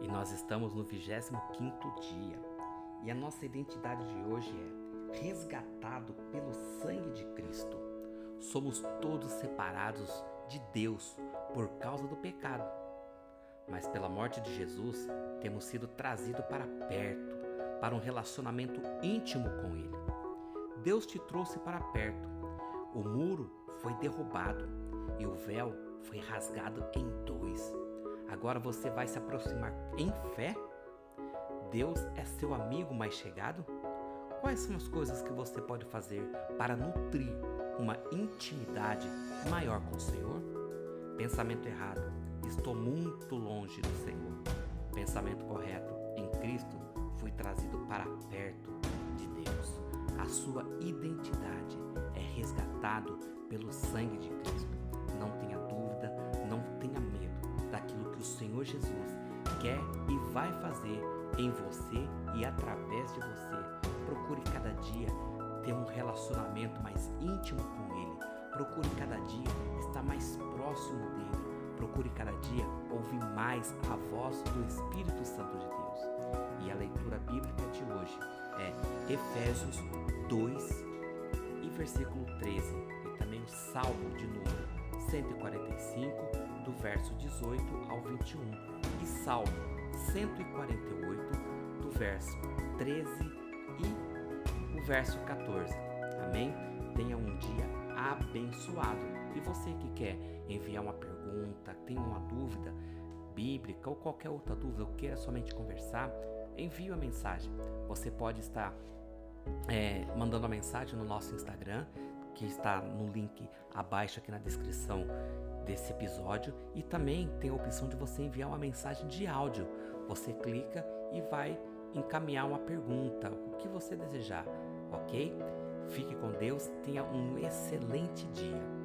e nós estamos no 25 dia. E a nossa identidade de hoje é resgatado pelo sangue de Cristo. Somos todos separados de Deus por causa do pecado. Mas pela morte de Jesus, temos sido trazidos para perto, para um relacionamento íntimo com Ele. Deus te trouxe para perto. O muro foi derrubado e o véu foi rasgado em dois. Agora você vai se aproximar em fé? Deus é seu amigo mais chegado? Quais são as coisas que você pode fazer para nutrir uma intimidade maior com o Senhor? Pensamento errado. Estou muito longe do Senhor. Pensamento correto. Em Cristo fui trazido para perto de Deus. A sua identidade é resgatado pelo sangue de Cristo. Não tenha Senhor Jesus quer e vai fazer em você e através de você. Procure cada dia ter um relacionamento mais íntimo com Ele. Procure cada dia estar mais próximo dele. Procure cada dia ouvir mais a voz do Espírito Santo de Deus. E a leitura bíblica de hoje é Efésios 2 e versículo 13. E também o Salmo de número 145, do verso 18 ao 21. E Salmo 148, do verso 13 e o verso 14. Amém? Tenha um dia abençoado. E você que quer enviar uma pergunta, tem uma dúvida bíblica ou qualquer outra dúvida, ou queira somente conversar, envie uma mensagem. Você pode estar é, mandando a mensagem no nosso Instagram, que está no link abaixo aqui na descrição desse episódio, e também tem a opção de você enviar uma mensagem de áudio. Você clica e vai encaminhar uma pergunta, o que você desejar, ok? Fique com Deus, tenha um excelente dia.